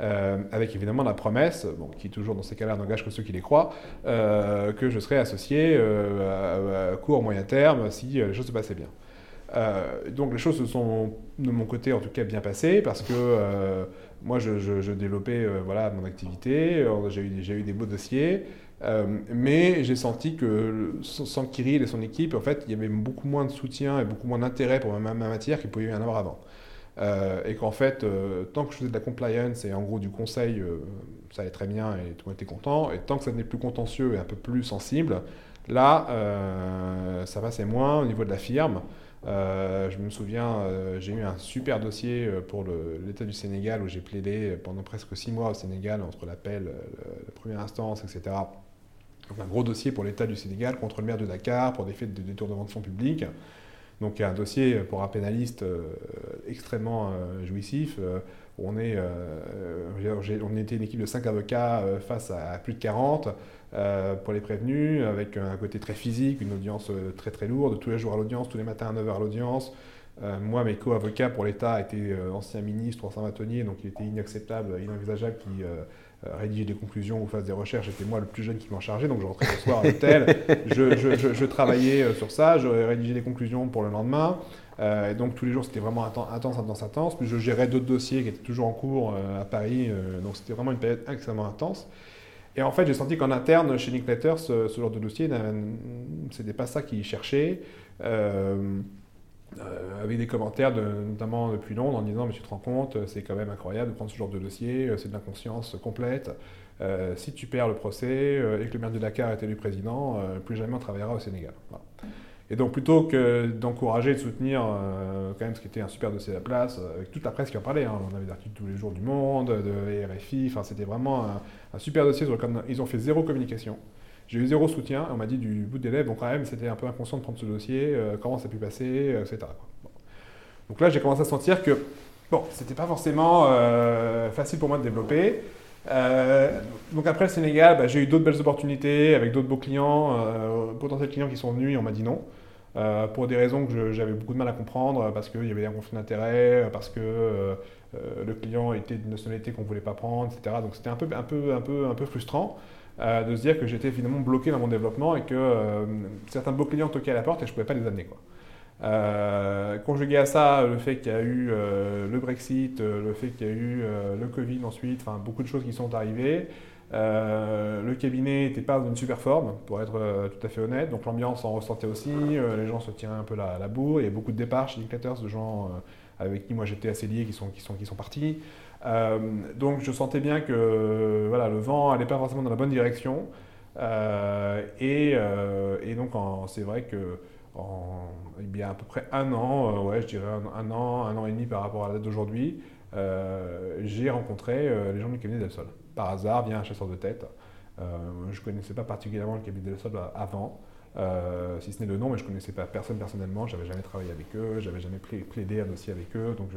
Euh, avec évidemment la promesse, bon, qui toujours dans ces cas-là n'engage que ceux qui les croient, euh, que je serais associé euh, à, court, moyen terme, si les choses se passaient bien. donc les choses se sont, de mon côté en tout cas, bien passées, parce que moi je, développais voilà, mon activité, j'ai eu, eu, des beaux dossiers, mais j'ai senti que sans Kirill et son équipe, en fait, il y avait beaucoup moins de soutien et beaucoup moins d'intérêt pour ma matière qu'il pouvait y en avoir avant. Euh, et qu'en fait, euh, tant que je faisais de la compliance et en gros du conseil, euh, ça allait très bien et tout le monde était content. Et tant que ça n'est plus contentieux et un peu plus sensible, là, ça passait moins au niveau de la firme. je me souviens, j'ai eu un super dossier pour l'État du Sénégal où j'ai plaidé pendant presque six mois au Sénégal entre l'appel, la première instance, etc. Donc un gros dossier pour l'État du Sénégal contre le maire de Dakar pour des faits de détournement de fonds publics. Donc il y a un dossier pour un pénaliste euh, extrêmement euh, jouissif. Euh, on, est, on était une équipe de 5 avocats face à plus de 40 pour les prévenus, avec un côté très physique, une audience très très lourde, tous les jours à l'audience, tous les matins à 9h à l'audience. moi, mes co-avocats pour l'État étaient anciens ministres, anciens bâtonniers, donc il était inacceptable, inenvisageable qu'ils euh, rédiger des conclusions ou faire des recherches. J'étais moi le plus jeune qui m'en chargeait, donc je rentrais le soir à l'hôtel, je, travaillais euh, sur ça, je rédigeais des conclusions pour le lendemain. Euh, et donc tous les jours c'était vraiment intense, intense, intense. Puis je gérais d'autres dossiers qui étaient toujours en cours à Paris, donc c'était vraiment une période extrêmement intense. Et en fait, j'ai senti qu'en interne, chez Nick Letters, ce, genre de dossier, c'était pas ça qu'ils cherchaient. Euh, avec des commentaires, notamment depuis Londres, en disant Mais tu te rends compte, c'est quand même incroyable de prendre ce genre de dossier, euh, c'est de l'inconscience complète. Euh, si tu perds le procès et que le maire de Dakar est élu président, plus jamais on travaillera au Sénégal. Et donc, plutôt que d'encourager et de soutenir quand même ce qui était un super dossier à la place, avec toute la presse qui en parlait, hein, on avait des articles tous les jours du Monde, de RFI, c'était vraiment un, super dossier ils ont fait zéro communication. J'ai eu zéro soutien. On m'a dit du bout des lèvres, bon, quand même, c'était un peu inconscient de prendre ce dossier, euh, comment ça a pu passer, euh, etc. Donc là, j'ai commencé à sentir que, bon, c'était pas forcément euh, facile pour moi de développer. donc après le Sénégal, bah, j'ai eu d'autres belles opportunités avec d'autres beaux clients, potentiels clients qui sont venus et on m'a dit non. pour des raisons que j'avais beaucoup de mal à comprendre, parce qu'il y avait un conflit d'intérêts, parce que le client était d'une nationalité qu'on ne voulait pas prendre, etc. Donc c'était un peu, un, peu, un, peu, un peu frustrant. De se dire que j'étais finalement bloqué dans mon développement et que certains beaux clients toquaient à la porte et je ne pouvais pas les amener. Quoi. conjugué à ça, le fait qu'il y a eu le Brexit, le fait qu'il y a eu le Covid ensuite, enfin beaucoup de choses qui sont arrivées. le cabinet n'était pas dans une super forme, pour être tout à fait honnête, donc l'ambiance en ressentait aussi, les gens se tiraient un peu la, la bourre, il y a beaucoup de départs chez Dictators de gens avec qui moi j'étais assez lié qui sont, qui sont, qui sont partis. Euh, donc je sentais bien que voilà, le vent n'allait pas forcément dans la bonne direction. Euh, et, euh, et, donc c'est vrai que en eh bien, à peu près un an, ouais, je dirais un, an, un an et demi par rapport à la date d'aujourd'hui, j'ai rencontré les gens du cabinet Del Sol. Par hasard, via un chasseur de tête. je ne connaissais pas particulièrement le cabinet Del Sol avant. si ce n'est le nom, mais je ne connaissais pas personne personnellement, j'avais jamais travaillé avec eux, j'avais jamais plaidé un dossier avec eux, donc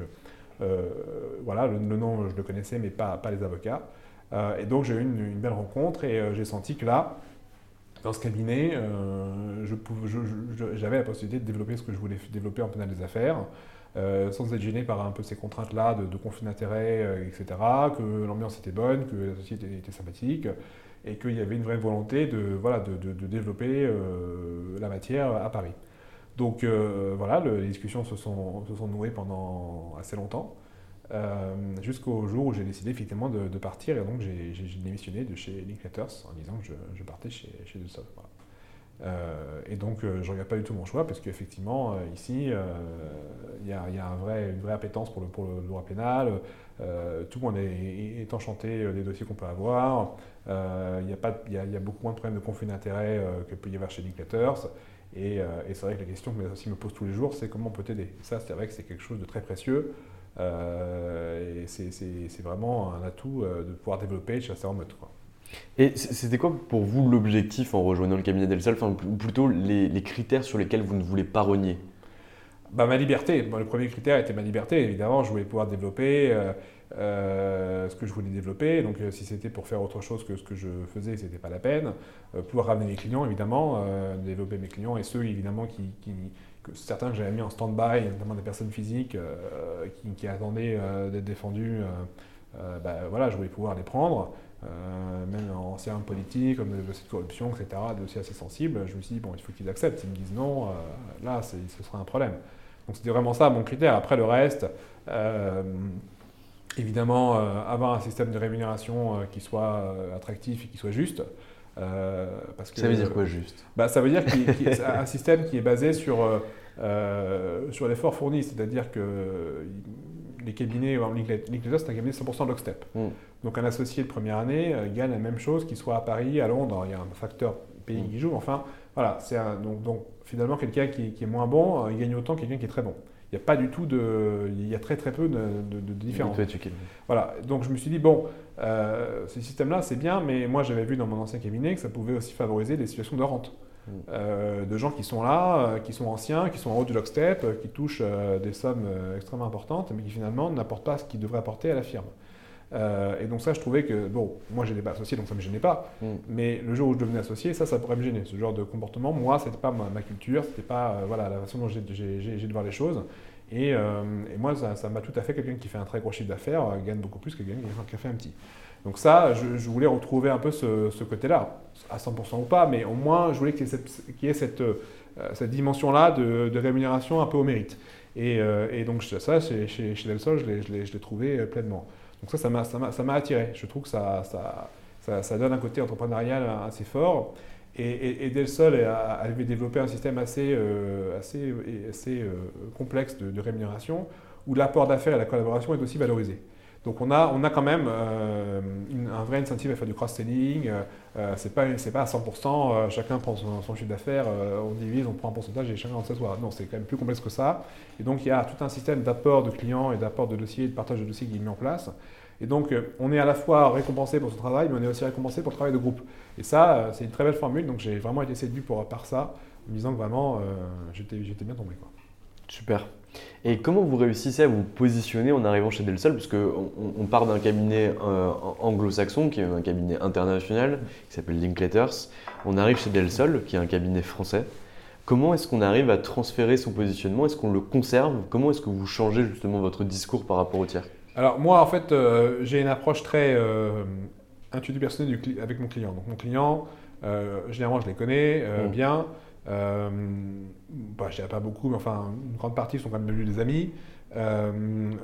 voilà, le, nom, je le connaissais, mais pas, pas les avocats. Euh, et donc j'ai eu une, belle rencontre et euh, j'ai senti que là, dans ce cabinet, j'avais la possibilité de développer ce que je voulais développer en pénal des affaires. sans être gêné par un peu ces contraintes-là de, conflit d'intérêts, etc., que l'ambiance était bonne, que la société était sympathique, et qu'il y avait une vraie volonté de, voilà, de, de développer la matière à Paris. Donc euh, voilà, les discussions se sont, se sont, nouées pendant assez longtemps, euh, jusqu'au jour où j'ai décidé effectivement de, partir. Et donc j'ai démissionné de chez Linklaters en disant que je, partais chez, chez euh, et donc je ne regarde pas du tout mon choix parce qu'effectivement ici il y, a, y a un vrai, une vraie appétence pour le, pour le droit pénal, tout le monde est, enchanté des dossiers qu'on peut avoir, il y, y, a beaucoup moins de problèmes de conflit d'intérêt que peut y avoir chez Linklaters. Euh, et, c'est vrai que la question que mes associés me posent tous les jours, c'est comment on peut t'aider. Ça, c'est vrai que c'est quelque chose de très précieux. Euh, et c'est vraiment un atout euh, de pouvoir développer chasser en mode. Quoi. Et c'était quoi pour vous l'objectif en rejoignant le cabinet d'Elsol, enfin, ou plutôt les, critères sur lesquels vous ne voulez pas renier? Bah, Ma liberté. le premier critère était ma liberté. Évidemment, je voulais pouvoir développer euh, ce que je voulais développer. Donc, euh, si c'était pour faire autre chose que ce que je faisais, ce n'était pas la peine. Euh, pouvoir ramener mes clients, évidemment, développer mes clients et ceux, évidemment, qui, que certains que j'avais mis en stand-by, notamment des personnes physiques qui, attendaient d'être défendus. Bah, voilà, je voulais pouvoir les prendre. même en ancien politique, comme dossiers de corruption, etc., des dossiers assez sensibles, je me suis dit, bon, il faut qu'ils acceptent. S'ils me disent non, là, ce sera un problème. Donc c'était vraiment ça mon critère. Après, le reste, Évidemment, euh, avoir un système de rémunération euh, qui soit euh, attractif et qui soit juste. parce que, ça veut dire quoi juste? Bah, Ça veut dire qu'il y a un système qui est basé sur, sur l'effort fourni, c'est-à-dire que les cabinets, Linklaters, c'est un cabinet 100% lockstep. Mm. Donc un associé de première année gagne la même chose qu'il soit à Paris, à Londres, il y a un facteur pays mm. qui joue, enfin voilà, c'est donc, donc, finalement quelqu'un qui, qui, est moins bon, il gagne autant que quelqu'un qui est très bon il n'y a pas du tout de. Il y a très très peu de, de, différence. Voilà. Donc je me suis dit, bon, euh, ce système-là, c'est bien, mais moi j'avais vu dans mon ancien cabinet que ça pouvait aussi favoriser des situations de rente. Mm. Euh, de gens qui sont là, euh, qui sont anciens, qui sont en haut du lockstep, qui touchent des sommes extrêmement importantes, mais qui finalement n'apportent pas ce qu'ils devraient apporter à la firme. Euh, et donc ça, je trouvais que, bon, moi j'étais pas associé, donc ça ne me gênait pas. Mm. Mais le jour où je devenais associé, ça, ça pourrait me gêner. Ce genre de comportement, moi, c'était pas ma, culture, c'était pas euh, voilà, la façon dont j'ai de voir les choses. Et, euh, et moi, ça m'a tout à fait, quelqu'un qui fait un très gros chiffre d'affaires gagne beaucoup plus que quelqu'un qui a fait un petit. Donc ça, je, voulais retrouver un peu ce, côté-là, à 100% ou pas, mais au moins, je voulais qu'il y ait cette, cette, dimension-là de, rémunération un peu au mérite. Et, et donc ça, chez, chez, chez Del Sol, je l'ai trouvé pleinement. Donc ça, ça m'a attiré. Je trouve que ça, donne un côté entrepreneurial assez fort. Et, et, Del Sol avait développé un système assez, euh, euh, complexe de, rémunération où l'apport d'affaires et la collaboration est aussi valorisé. Donc on a, on a quand même euh, un vrai incentive à faire du cross-selling. c'est pas, pas à 100%, chacun prend son, chiffre d'affaires, on divise, on prend un pourcentage et chacun en s'assoit. Non, c'est quand même plus complexe que ça. Et donc il y a tout un système d'apport de clients et d'apport de dossiers, de partage de dossiers qui est mis en place. Et donc, euh, on est à la fois récompensé pour ce travail, mais on est aussi récompensé pour le travail de groupe. Et ça, euh, c'est une très belle formule. Donc, j'ai vraiment été séduit pour, par ça, en me disant que vraiment, euh, j'étais bien tombé. Super. Et comment vous réussissez à vous positionner en arrivant chez Del Sol Parce qu'on on part d'un cabinet anglo-saxon, qui est un cabinet international, qui s'appelle Linklaters. On arrive chez Del Sol, qui est un cabinet français. Comment est-ce qu'on arrive à transférer son positionnement? Est-ce qu'on le conserve? Comment est-ce que vous changez justement votre discours par rapport au tiers? Alors moi, en fait, euh, j'ai une approche très, euh, un tuto personnel avec mon client. Donc mon client, généralement je les connais mmh. bien. Euh, bah, je dirais pas beaucoup, mais enfin, une grande partie sont quand même devenus des amis. Euh,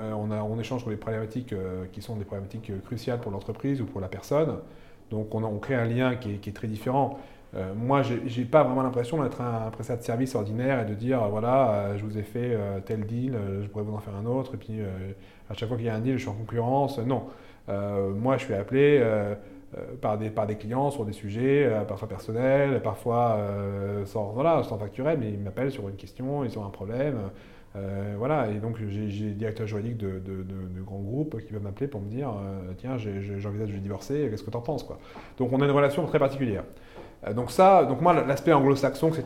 euh, on, a, on échange sur des problématiques qui sont des problématiques cruciales pour l'entreprise ou pour la personne. Donc on, crée un lien qui est, très différent. moi, je n'ai pas vraiment l'impression d'être un, prestataire de service ordinaire et de dire voilà, je vous ai fait tel deal, je pourrais vous en faire un autre, et puis à chaque fois qu'il y a un deal, je suis en concurrence. Non. moi, je suis appelé euh, par, des, par des clients sur des sujets, euh, parfois personnels, parfois euh, sans, voilà, sans facturer, mais ils m'appellent sur une question, ils ont un problème. voilà, et donc j'ai des directeurs juridiques de, grands groupes qui peuvent m'appeler pour me dire Tiens, j'envisage de divorcer, qu'est-ce que tu en penses quoi. Donc on a une relation très particulière. donc, ça, donc moi, l'aspect anglo-saxon, etc.,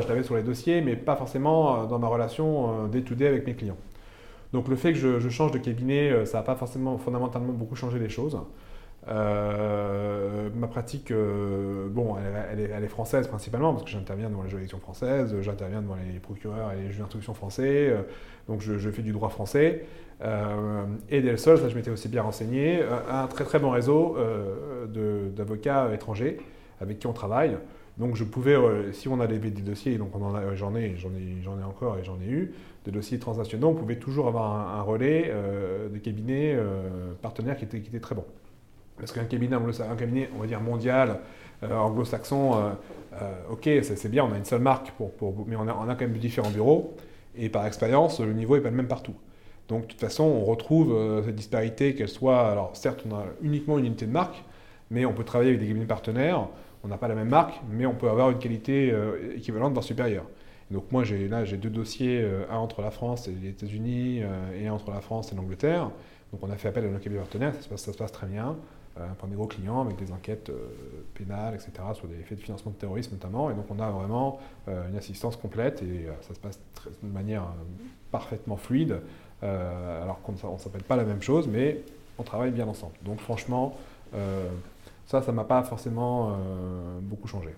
je l'avais sur les dossiers, mais pas forcément dans ma relation day-to-day avec mes clients. Donc le fait que je, je change de cabinet, ça n'a pas forcément fondamentalement beaucoup changé les choses. Euh, ma pratique, euh, bon, elle, est, française principalement, parce que j'interviens devant les juridictions françaises, j'interviens devant les procureurs et les juges d'instruction français, euh, donc je, fais du droit français. et le sol, ça je m'étais aussi bien renseigné, un très très bon réseau d'avocats étrangers avec qui on travaille. Donc je pouvais, si on a des, dossiers, donc j'en ai, j'en ai, encore et j'en ai eu, des dossiers transnationaux, on pouvait toujours avoir un, relais de cabinets partenaires qui étaient très bons. Parce qu'un cabinet, un cabinet, on va dire mondial, euh, anglo-saxon, euh, euh, ok, c'est bien, on a une seule marque, mais on a, quand même différents bureaux. Et par expérience, le niveau n'est pas le même partout. Donc de toute façon, on retrouve cette disparité, qu'elle soit. Alors certes, on a uniquement une unité de marque, mais on peut travailler avec des cabinets partenaires. On n'a pas la même marque, mais on peut avoir une qualité équivalente, voire supérieure. donc moi, là, j'ai deux dossiers, un entre la France et les États-Unis, et un entre la France et l'Angleterre. Donc on a fait appel à nos cabinets partenaires, ça se passe très bien. Euh, des gros clients avec des enquêtes euh, pénales, etc., sur des faits de financement de terrorisme notamment. Et donc on a vraiment euh, une assistance complète et ça se passe de manière parfaitement fluide, alors qu'on ne s'appelle pas la même chose, mais on travaille bien ensemble. Donc franchement, ça, ça ne m'a pas forcément beaucoup changé.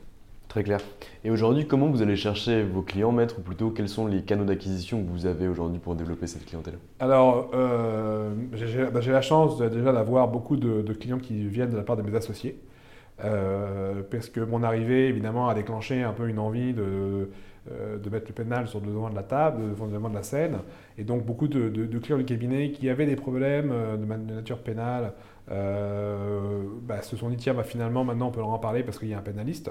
Très clair. Et aujourd'hui, comment vous allez chercher vos clients, maîtres, ou plutôt quels sont les canaux d'acquisition que vous avez aujourd'hui pour développer cette clientèle? Alors, euh, bah, j'ai la chance déjà d'avoir beaucoup de, clients qui viennent de la part de mes associés. Euh, parce que mon arrivée, évidemment, a déclenché un peu une envie de, euh, mettre le pénal sur le devant de la table, sur le devant de la scène. Et donc, beaucoup de, clients du cabinet qui avaient des problèmes de, nature pénale bah, se sont dit tiens, bah, finalement, maintenant, on peut leur en parler parce qu'il y a un pénaliste.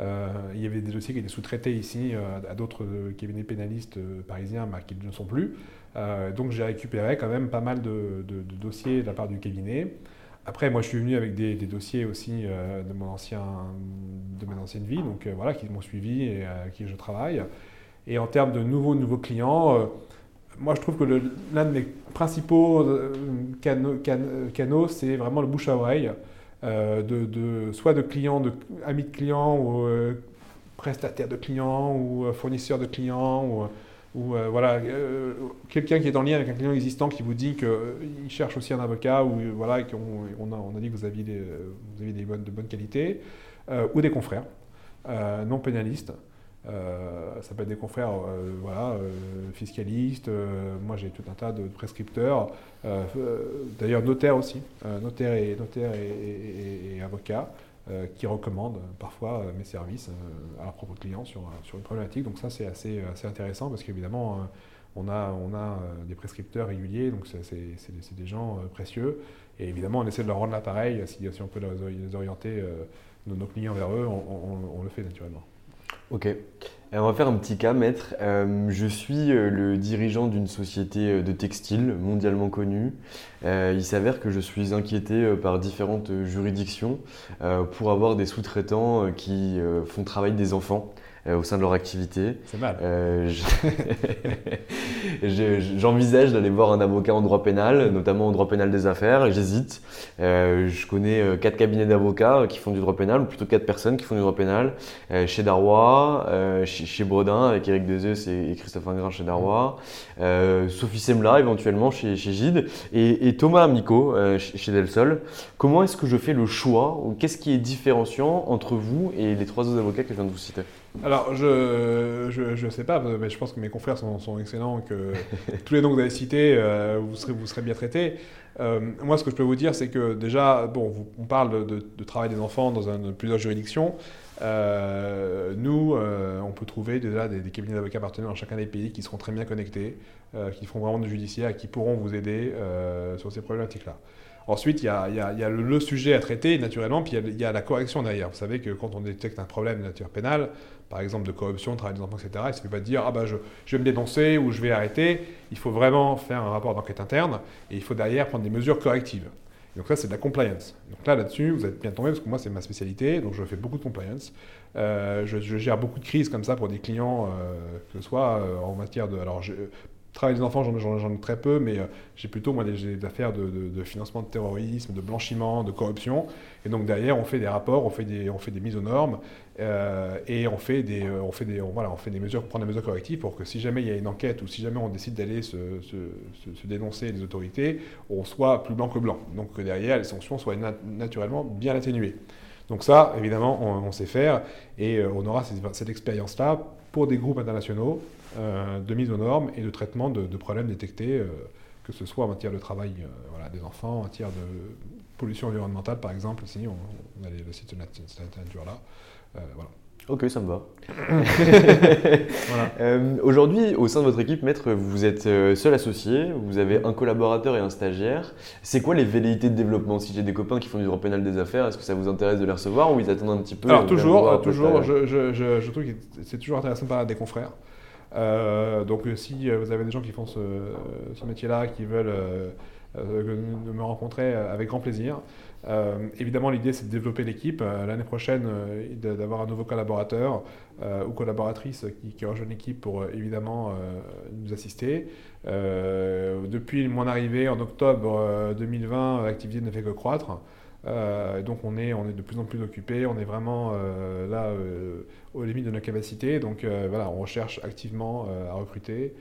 Euh, il y avait des dossiers qui étaient sous-traités ici euh, à d'autres euh, cabinets pénalistes parisiens bah, qui ne sont plus. donc j'ai récupéré quand même pas mal de, dossiers de la part du cabinet. Après, moi, je suis venu avec des, dossiers aussi de, mon ancien, de mon ancienne vie, donc voilà, qui m'ont suivi et avec qui je travaille. Et en termes de nouveaux, nouveaux clients, moi, je trouve que l'un de mes principaux canaux, canaux c'est vraiment le bouche à oreille. Euh, de, soit de clients, de amis de clients ou euh, prestataires de clients ou euh, fournisseurs de clients ou, voilà quelqu'un qui est en lien avec un client existant qui vous dit qu'il cherche aussi un avocat ou voilà qu'on on a, dit que vous aviez des, vous aviez des bonnes, de bonne qualité ou des confrères non pénalistes. Euh, ça peut être des confrères euh, voilà, euh, fiscalistes, moi j'ai tout un tas de prescripteurs, d'ailleurs notaires aussi, notaires et, avocats. qui recommandent parfois mes services à leurs propres clients sur, une problématique. Donc ça, c'est assez, intéressant parce qu'évidemment, on a, on a des prescripteurs réguliers, donc c'est des gens précieux. Et évidemment, on essaie de leur rendre l'appareil, si, si on peut les orienter, nos, clients vers eux, on le fait naturellement. Ok. on va faire un petit cas, maître. Euh, je suis euh, le dirigeant d'une société euh, de textile mondialement connue. il s'avère que je suis inquiété par différentes juridictions pour avoir des sous-traitants qui font travailler des enfants. Euh, au sein de leur activité. C'est mal. Euh, *laughs* j'envisage d'aller voir un avocat en droit pénal, notamment en droit pénal des affaires. J'hésite. Euh, je connais quatre cabinets d'avocats qui font du droit pénal, ou plutôt quatre personnes qui font du droit pénal. chez Darrois, chez, Bredin avec Eric Dezeus et, Christophe Ingrin chez Darrois. Sophie Semla éventuellement chez, chez Gide. Et, Thomas Amico chez, chez Delsol. Comment est-ce que je fais le choix ou qu'est-ce qui est différenciant entre vous et les trois autres avocats que je viens de vous citer? Alors, je ne sais pas, mais je pense que mes confrères sont, sont excellents, que *laughs* tous les noms que vous avez cités, euh, vous, serez, vous serez bien traités. Euh, moi, ce que je peux vous dire, c'est que déjà, bon, on parle de, travail des enfants dans un, plusieurs juridictions. Euh, nous, on peut trouver déjà des, cabinets d'avocats partenaires dans chacun des pays qui seront très bien connectés, qui feront vraiment du judiciaire et qui pourront vous aider sur ces problématiques-là. Ensuite, il y a, le, sujet à traiter, naturellement, puis il y, a, la correction derrière. Vous savez que quand on détecte un problème de nature pénale, par exemple de corruption, de travail des enfants, etc., il ne suffit pas de dire ah bah, je, vais me dénoncer ou je vais arrêter. Il faut vraiment faire un rapport d'enquête interne et il faut derrière prendre des mesures correctives. donc ça, c'est de la compliance. Donc là, là-dessus, vous êtes bien tombé parce que moi, c'est ma spécialité, donc je fais beaucoup de compliance. Euh, je, gère beaucoup de crises comme ça pour des clients, euh, que ce soit euh, en matière de... Alors, Travail des enfants, j'en ai très peu, mais euh, j'ai plutôt moi des, affaires de, financement de terrorisme, de blanchiment, de corruption. Et donc derrière, on fait des rapports, on fait des, on fait des mises aux normes euh, et on fait des, euh, on fait des, voilà, on fait des mesures, prendre des mesures correctives pour que si jamais il y a une enquête ou si jamais on décide d'aller se, dénoncer les autorités, on soit plus blanc que blanc. Donc que derrière, les sanctions soient naturellement bien atténuées. Donc ça, évidemment, on, sait faire et on aura cette, expérience-là pour des groupes internationaux de mise aux normes et de traitement de, problèmes détectés, euh, que ce soit en matière de travail euh, voilà, des enfants, en matière de pollution environnementale par exemple, si on, a le site de cette nature-là. voilà. Ok, ça me va. *laughs* Aujourd'hui, au sein de votre équipe, maître, vous êtes seul associé, vous avez un collaborateur et un stagiaire. C'est quoi les velléités de développement? Si j'ai des copains qui font du droit pénal des affaires, est-ce que ça vous intéresse de les recevoir ou ils attendent un petit peu Alors toujours, toujours, je, je, je, trouve que c'est toujours intéressant de parler à des confrères. Euh, donc euh, si euh, vous avez des gens qui font ce, métier-là, qui veulent me rencontrer avec grand plaisir. évidemment, l'idée, c'est de développer l'équipe. L'année prochaine, d'avoir un nouveau collaborateur ou collaboratrice qui, qui rejoint l'équipe pour évidemment nous assister. depuis mon arrivée en octobre 2020, l'activité ne fait que croître. Euh, donc on est, de plus en plus occupé, on est vraiment euh, là euh, aux limites de nos capacités. Donc voilà, on recherche activement à recruter.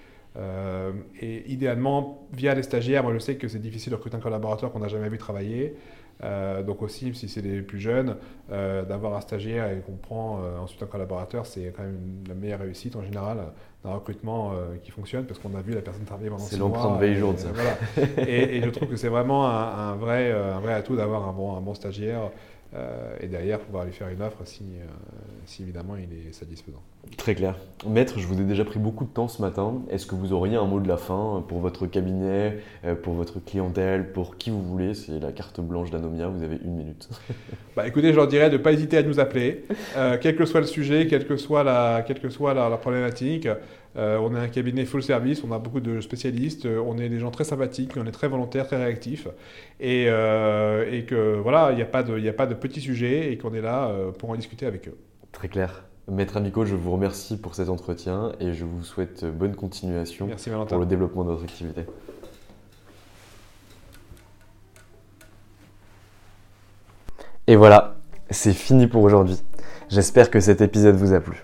et idéalement, via les stagiaires, moi je sais que c'est difficile de recruter un collaborateur qu'on n'a jamais vu travailler. Donc aussi, si c'est les plus jeunes, d'avoir un stagiaire et qu'on prend ensuite un collaborateur, c'est quand même la meilleure réussite en général d'un recrutement euh, qui fonctionne parce qu'on a vu la personne travailler pendant C'est l'empreinte veille jour de ça. *laughs* et, et, je trouve que c'est vraiment un, vrai, euh, un vrai atout d'avoir un bon, un bon stagiaire euh, et derrière pouvoir lui faire une offre si, si évidemment il est satisfaisant. Très clair. Maître, je vous ai déjà pris beaucoup de temps ce matin. Est-ce que vous auriez un mot de la fin pour votre cabinet, pour votre clientèle, pour qui vous voulez? C'est la carte blanche d'Anomia, vous avez une minute. *laughs* bah, écoutez, je leur dirais de ne pas hésiter à nous appeler, quel que soit le sujet, quelle que soit la, quelle que soit la, la problématique. Euh, on est un cabinet full service, on a beaucoup de spécialistes, euh, on est des gens très sympathiques, on est très volontaires, très réactifs, et, euh, que voilà, il n'y a, pas de, a pas de petits sujets et qu'on est là pour en discuter avec eux. Très clair. Maître Amico, je vous remercie pour cet entretien et je vous souhaite bonne continuation pour le développement de votre activité. Et voilà, c'est fini pour aujourd'hui. J'espère que cet épisode vous a plu.